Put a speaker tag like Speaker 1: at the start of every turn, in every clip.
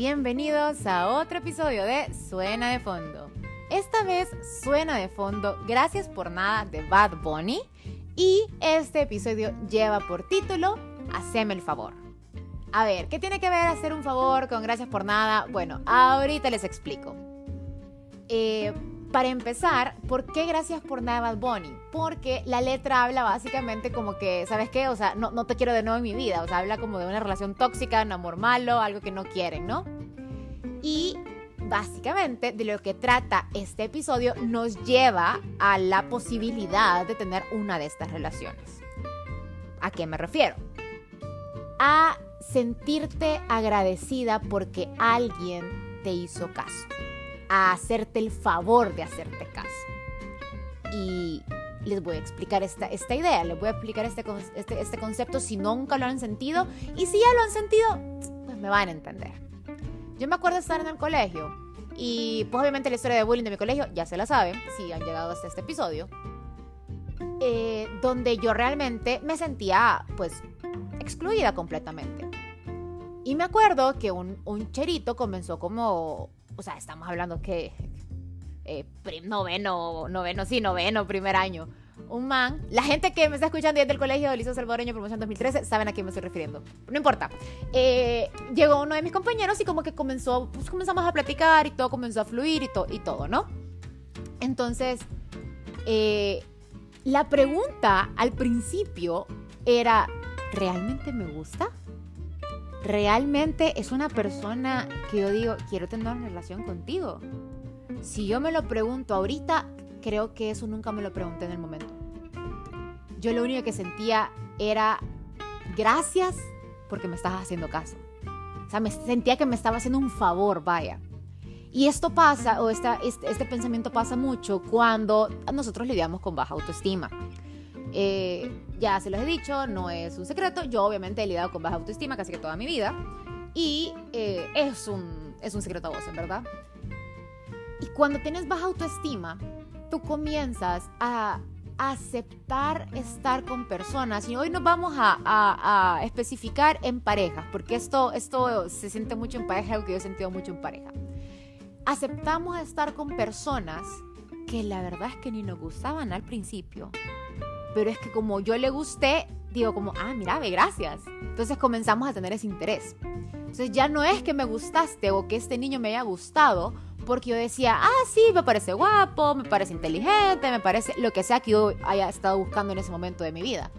Speaker 1: bienvenidos a otro episodio de Suena de Fondo. Esta vez suena de fondo Gracias por nada de Bad Bunny y este episodio lleva por título Haceme el favor. A ver, ¿qué tiene que ver hacer un favor con Gracias por nada? Bueno, ahorita les explico. Eh, para empezar, ¿por qué gracias por nada Bad Bunny? Porque la letra habla básicamente como que, ¿sabes qué? O sea, no, no te quiero de nuevo en mi vida. O sea, habla como de una relación tóxica, un amor malo, algo que no quieren, ¿no? Y básicamente de lo que trata este episodio nos lleva a la posibilidad de tener una de estas relaciones. ¿A qué me refiero? A sentirte agradecida porque alguien te hizo caso a hacerte el favor de hacerte caso. Y les voy a explicar esta, esta idea, les voy a explicar este, este, este concepto si nunca lo han sentido y si ya lo han sentido, pues me van a entender. Yo me acuerdo de estar en el colegio y pues obviamente la historia de bullying de mi colegio ya se la saben, si han llegado hasta este episodio, eh, donde yo realmente me sentía pues excluida completamente. Y me acuerdo que un, un cherito comenzó como o sea, estamos hablando que eh, noveno, noveno, sí, noveno, primer año. Un man, la gente que me está escuchando desde el colegio del Liceo Salvadoreño Promoción 2013 saben a quién me estoy refiriendo. No importa. Eh, llegó uno de mis compañeros y como que comenzó, pues comenzamos a platicar y todo comenzó a fluir y, y todo, ¿no? Entonces, eh, la pregunta al principio era, ¿realmente me gusta? Realmente es una persona que yo digo, quiero tener una relación contigo. Si yo me lo pregunto ahorita, creo que eso nunca me lo pregunté en el momento. Yo lo único que sentía era gracias porque me estás haciendo caso. O sea, me sentía que me estaba haciendo un favor, vaya. Y esto pasa, o este, este pensamiento pasa mucho cuando nosotros lidiamos con baja autoestima. Eh, ya se los he dicho, no es un secreto. Yo obviamente he lidiado con baja autoestima casi que toda mi vida. Y eh, es, un, es un secreto a vos, en verdad. Y cuando tienes baja autoestima, tú comienzas a aceptar estar con personas. Y hoy nos vamos a, a, especificar en parejas, porque esto, esto se siente mucho en pareja, algo que yo he sentido mucho en pareja. Aceptamos estar con personas que la verdad es que ni nos gustaban al principio, pero es que como yo le gusté, digo como, ah, mira, ve, gracias. Entonces comenzamos a tener ese interés. Entonces ya no es que me gustaste o que este niño me haya gustado, porque yo decía, ah, sí, me parece guapo, me parece inteligente, me parece lo que sea que yo haya estado buscando en ese momento de mi vida.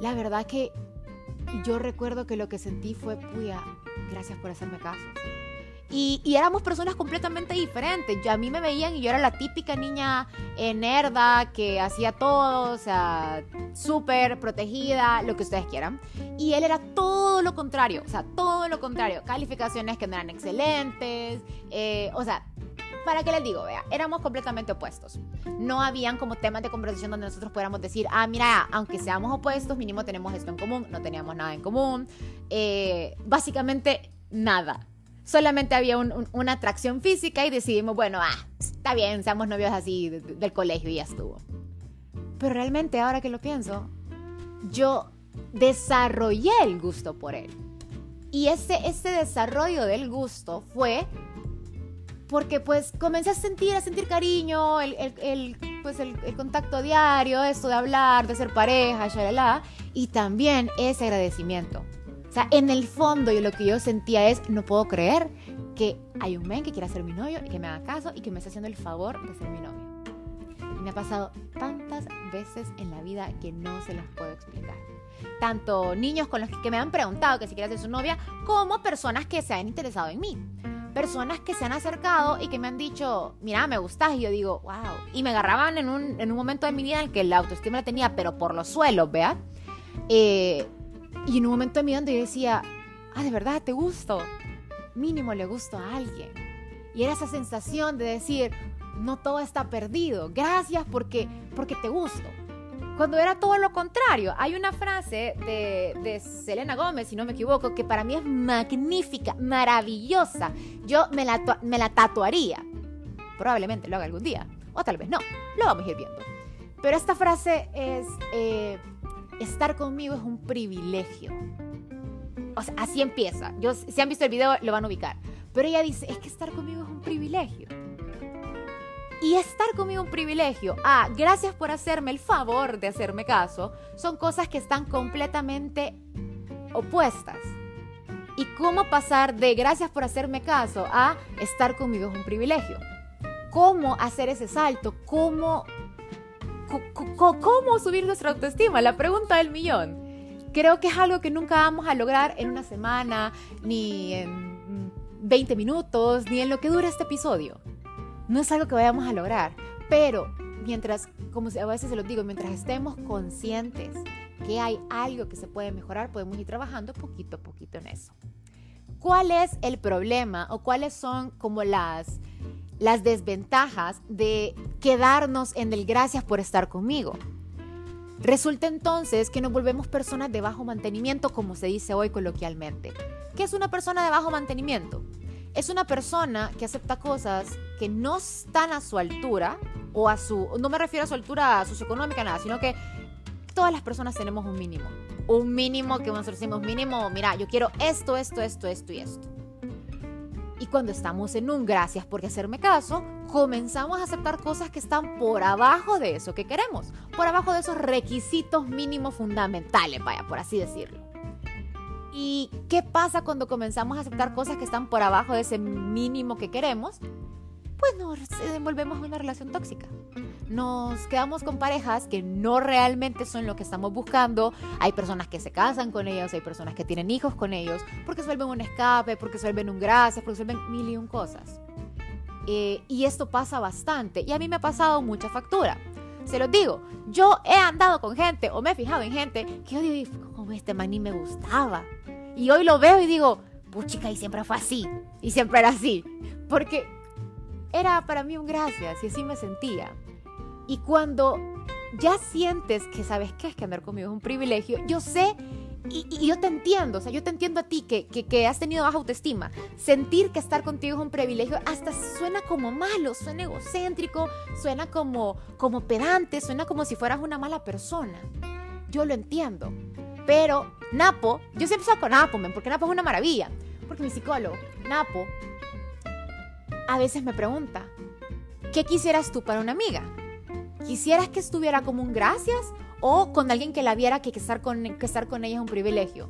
Speaker 1: La verdad que yo recuerdo que lo que sentí fue, puya, gracias por hacerme caso. Y, éramos personas completamente diferentes. Yo, a mí me veían y yo era la típica niña eh, nerda que hacía todo, o sea, súper protegida, lo que ustedes quieran. Y él era todo lo contrario, o sea, todo lo contrario. Calificaciones que no eran excelentes, eh, o sea, ¿para qué les digo? Vea, éramos completamente opuestos. No habían como temas de conversación donde nosotros pudiéramos decir, ah, mira, aunque seamos opuestos, mínimo tenemos esto en común. No teníamos nada en común. Eh, básicamente nada solamente había una atracción física y decidimos, bueno, ah, está bien, seamos novios así del colegio y ya estuvo. Pero realmente ahora que lo pienso, yo desarrollé el gusto por él. Y ese, ese desarrollo del gusto fue porque pues comencé a sentir, a sentir cariño, el, el, pues el, contacto diario, esto de hablar, de ser pareja, shalala, y también ese agradecimiento. O sea, en el fondo yo lo que yo sentía es, no puedo creer que hay un men que quiera ser mi novio y que me haga caso y que me está haciendo el favor de ser mi novio. Y me ha pasado tantas veces en la vida que no se las puedo explicar. Tanto niños con los que me han preguntado que si quiero ser su novia, como personas que se han interesado en mí. Personas que se han acercado y que me han dicho, mira, me gustas. Y yo digo, wow. Y me agarraban en un, en un momento de mi vida en el que la autoestima la tenía, pero por los suelos, ¿vea? Eh, y en un momento de mi vida yo decía, ah, de verdad, te gusto. Mínimo le gusto a alguien. Y era esa sensación de decir, no todo está perdido. Gracias porque, porque te gusto. Cuando era todo lo contrario. Hay una frase de, de Selena Gómez, si no me equivoco, que para mí es magnífica, maravillosa. Yo me la, me la tatuaría. Probablemente lo haga algún día. O tal vez no. Lo vamos a ir viendo. Pero esta frase es... Eh, estar conmigo es un privilegio. o sea, así empieza. Si han visto el video, lo van a ubicar. Pero ella dice, es que estar conmigo es un privilegio. Y estar conmigo un privilegio. Ah, gracias por hacerme el favor de hacerme caso. Son cosas que están completamente opuestas. ¿Y cómo pasar de gracias por hacerme caso a estar conmigo es un privilegio? ¿Cómo hacer ese salto? ¿Cómo, cómo subir nuestra autoestima? La pregunta del millón. Creo que es algo que nunca vamos a lograr en una semana, ni en 20 minutos, ni en lo que dura este episodio. No es algo que vayamos a lograr, pero mientras, como a veces se lo digo, mientras estemos conscientes que hay algo que se puede mejorar, podemos ir trabajando poquito a poquito en eso. ¿Cuál es el problema o cuáles son como las, las desventajas de quedarnos en el gracias por estar conmigo? Resulta entonces que nos volvemos personas de bajo mantenimiento, como se dice hoy coloquialmente. ¿Qué es una persona de bajo mantenimiento? es una persona que acepta cosas que no están a su altura o a su, no me refiero a su altura socioeconómica, nada, sino que todas las personas tenemos un mínimo. Un mínimo que nosotros decimos, mínimo, mira, yo quiero esto, esto, esto, esto y esto. Cuando estamos en un gracias por hacerme caso, comenzamos a aceptar cosas que están por abajo de eso que queremos, por abajo de esos requisitos mínimos fundamentales, vaya, por así decirlo. ¿Y qué pasa cuando comenzamos a aceptar cosas que están por abajo de ese mínimo que queremos? Pues nos envolvemos en una relación tóxica. Nos quedamos con parejas que no realmente son lo que estamos buscando. Hay personas que se casan con ellos, hay personas que tienen hijos con ellos, porque se vuelven un escape, porque se vuelven un gracias, porque se vuelven mil y un cosas. Eh, y esto pasa bastante. Y a mí me ha pasado mucha factura. Se los digo, yo he andado con gente o me he fijado en gente que yo digo, como este man ni me gustaba. Y hoy lo veo y digo, puchica, y siempre fue así. Y siempre era así. Porque era para mí un gracias y así me sentía. Y cuando ya sientes que sabes qué es que andar conmigo es un privilegio, yo sé y, yo te entiendo, o sea, yo te entiendo a ti que, que, has tenido baja autoestima. Sentir que estar contigo es un privilegio hasta suena como malo, suena egocéntrico, suena como, como pedante, suena como si fueras una mala persona. Yo lo entiendo. Pero Napo, yo siempre salgo con Napo, porque Napo es una maravilla. Porque mi psicólogo, Napo, a veces me pregunta, ¿qué quisieras tú para una amiga? ¿Quisieras que estuviera como un gracias o con alguien que la viera que estar con, que estar con ella es un privilegio.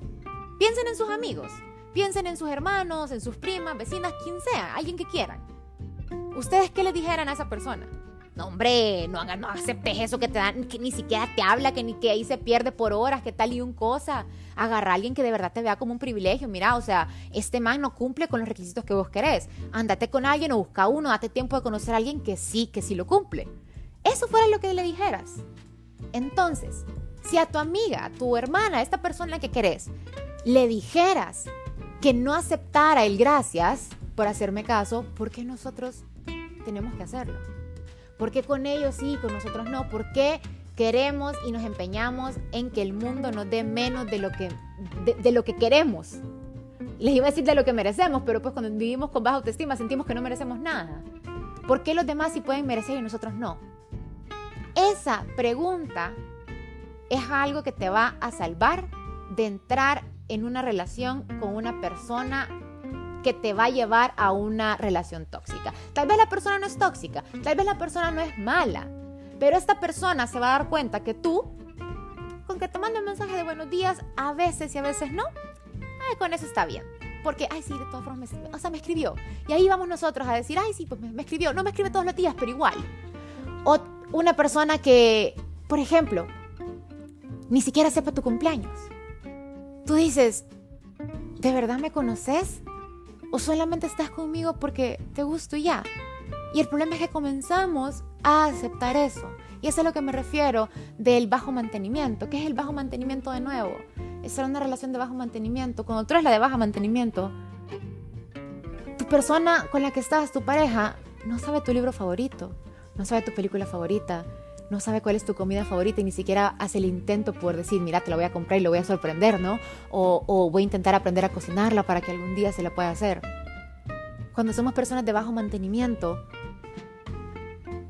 Speaker 1: Piensen en sus amigos, piensen en sus hermanos, en sus primas, vecinas, quien sea, alguien que quieran. ¿Ustedes qué le dijeran a esa persona? No, hombre, no, no aceptes eso que te dan, que ni siquiera te habla, que, ni, que ahí se pierde por horas, que tal y un cosa. Agarra a alguien que de verdad te vea como un privilegio. Mira, o sea, este man no cumple con los requisitos que vos querés. Ándate con alguien o busca uno, date tiempo de conocer a alguien que sí, que sí lo cumple. Eso fuera lo que le dijeras. Entonces, si a tu amiga, tu hermana, a esta persona que querés, le dijeras que no aceptara el gracias por hacerme caso, ¿por qué nosotros tenemos que hacerlo? ¿Por qué con ellos sí y con nosotros no? ¿Por qué queremos y nos empeñamos en que el mundo nos dé menos de lo que, de, lo que queremos? Les iba a decir de lo que merecemos, pero pues cuando vivimos con baja autoestima sentimos que no merecemos nada. ¿Por qué los demás sí pueden merecer y nosotros no? Esa pregunta es algo que te va a salvar de entrar en una relación con una persona que te va a llevar a una relación tóxica. Tal vez la persona no es tóxica, tal vez la persona no es mala, pero esta persona se va a dar cuenta que tú, con que te mande un mensaje de buenos días, a veces y a veces no, ay, con eso está bien. Porque, ay, sí, de todas formas, me, o sea, me escribió. Y ahí vamos nosotros a decir, ay, sí, pues me, me escribió. No me escribe todos los días, pero igual. O una persona que, por ejemplo, ni siquiera sepa tu cumpleaños. Tú dices, ¿de verdad me conoces? ¿O solamente estás conmigo porque te gusto y ya? Y el problema es que comenzamos a aceptar eso. Y eso es a lo que me refiero del bajo mantenimiento. ¿Qué es el bajo mantenimiento de nuevo? Es una relación de bajo mantenimiento. Cuando tú eres la de bajo mantenimiento, tu persona con la que estás, tu pareja, no sabe tu libro favorito, no sabe tu película favorita, no sabe cuál es tu comida favorita y ni siquiera hace el intento por decir, mira, te la voy a comprar y lo voy a sorprender, ¿no? O, voy a intentar aprender a cocinarla para que algún día se la pueda hacer. Cuando somos personas de bajo mantenimiento,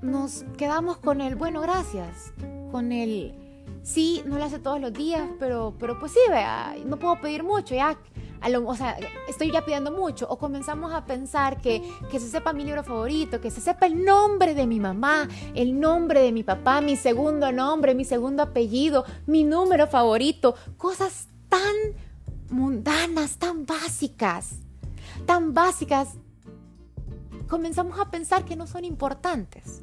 Speaker 1: nos quedamos con el, bueno, gracias, con el, sí, no lo hace todos los días, pero, pero pues sí, vea, no puedo pedir mucho, ya o sea, estoy ya pidiendo mucho, o comenzamos a pensar que, que se sepa mi libro favorito, que se sepa el nombre de mi mamá, el nombre de mi papá, mi segundo nombre, mi segundo apellido, mi número favorito, cosas tan mundanas, tan básicas, tan básicas, comenzamos a pensar que no son importantes.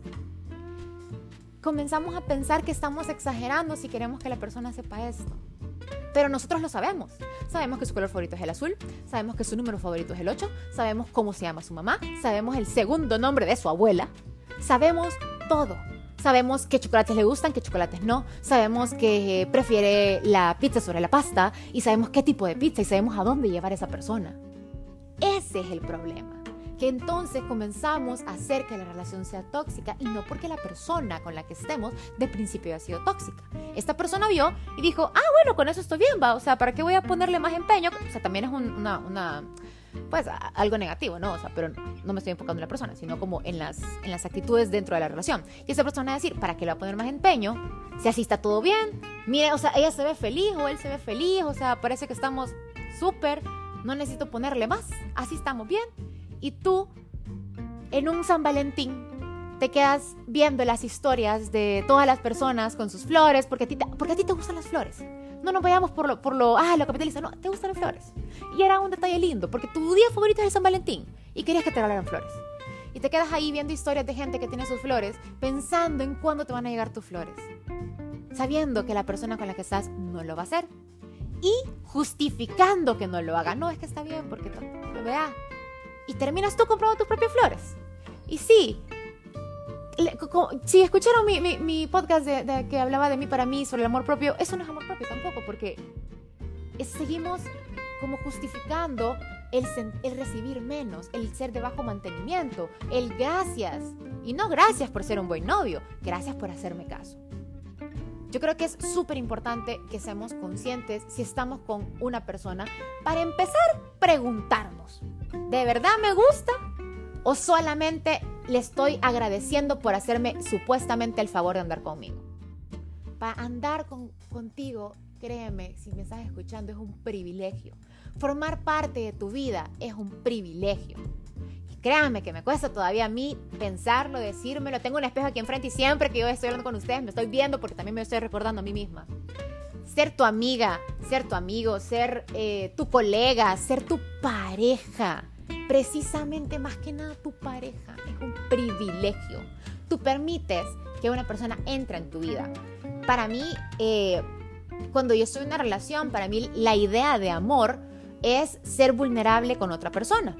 Speaker 1: Comenzamos a pensar que estamos exagerando si queremos que la persona sepa esto. Pero nosotros lo sabemos. Sabemos que su color favorito es el azul, sabemos que su número favorito es el 8, sabemos cómo se llama su mamá, sabemos el segundo nombre de su abuela, sabemos todo. Sabemos qué chocolates le gustan, qué chocolates no. Sabemos que prefiere la pizza sobre la pasta y sabemos qué tipo de pizza y sabemos a dónde llevar a esa persona. Ese es el problema que entonces comenzamos a hacer que la relación sea tóxica y no porque la persona con la que estemos de principio ha sido tóxica. Esta persona vio y dijo, ah, bueno, con eso estoy bien, va, o sea, ¿para qué voy a ponerle más empeño? O sea, también es una, una, pues algo negativo, ¿no? O sea, pero no me estoy enfocando en la persona, sino como en las, en las actitudes dentro de la relación. Y esa persona va a decir, ¿para qué le va a poner más empeño? Si así está todo bien, mire, o sea, ella se ve feliz o él se ve feliz, o sea, parece que estamos súper, no necesito ponerle más, así estamos bien y tú en un San Valentín te quedas viendo las historias de todas las personas con sus flores, porque a ti te, porque a ti te gustan las flores. No nos vayamos por lo, por lo, ah, lo capitalista, no, te gustan las flores. Y era un detalle lindo, porque tu día favorito es el San Valentín y querías que te regalaran flores. Y te quedas ahí viendo historias de gente que tiene sus flores, pensando en cuándo te van a llegar tus flores. Sabiendo que la persona con la que estás no lo va a hacer. Y justificando que no lo haga. No, es que está bien, porque vea, y terminas tú comprando tus propias flores. Y sí, si escucharon mi, podcast de, que hablaba de mí para mí sobre el amor propio, eso no es amor propio tampoco, porque seguimos como justificando el, el, recibir menos, el ser de bajo mantenimiento, el gracias. Y no gracias por ser un buen novio, gracias por hacerme caso. Yo creo que es súper importante que seamos conscientes si estamos con una persona para empezar preguntarnos, ¿de verdad me gusta? ¿O solamente le estoy agradeciendo por hacerme supuestamente el favor de andar conmigo? Para andar contigo, créeme, si me estás escuchando, es un privilegio. Formar parte de tu vida es un privilegio. Créanme que me cuesta todavía a mí pensarlo, decírmelo. Tengo un espejo aquí enfrente y siempre que yo estoy hablando con ustedes me estoy viendo porque también me estoy recordando a mí misma. Ser tu amiga, ser tu amigo, ser eh, tu colega, ser tu pareja. Precisamente más que nada tu pareja. Es un privilegio. Tú permites que una persona entre en tu vida. Para mí, eh, cuando yo estoy en una relación, para mí la idea de amor es ser vulnerable con otra persona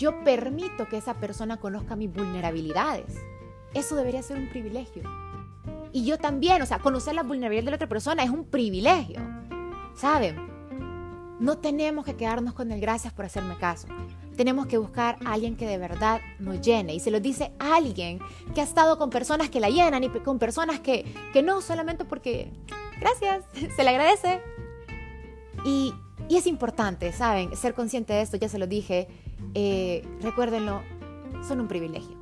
Speaker 1: yo permito que esa persona conozca mis vulnerabilidades. Eso debería ser un privilegio. Y yo también, o sea, conocer la vulnerabilidad de la otra persona es un privilegio. ¿Saben? No tenemos que quedarnos con el gracias por hacerme caso. Tenemos que buscar a alguien que de verdad nos llene. Y se lo dice alguien que ha estado con personas que la llenan y con personas que, que no solamente porque, gracias, se le agradece. Y, y es importante, ¿saben? Ser consciente de esto, ya se lo dije eh, recuérdenlo, son un privilegio.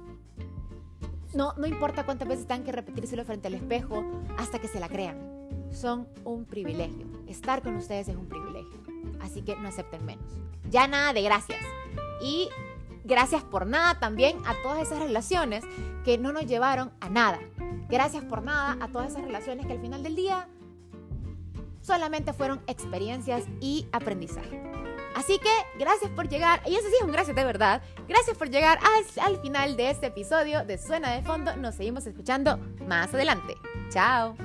Speaker 1: No, no importa cuántas veces tengan que repetírselo frente al espejo hasta que se la crean. Son un privilegio. Estar con ustedes es un privilegio. Así que no acepten menos. Ya nada de gracias. Y gracias por nada también a todas esas relaciones que no nos llevaron a nada. Gracias por nada a todas esas relaciones que al final del día solamente fueron experiencias y aprendizaje. Así que gracias por llegar, y eso sí es un gracias de verdad, gracias por llegar al, al final de este episodio de Suena de Fondo. Nos seguimos escuchando más adelante. Chao.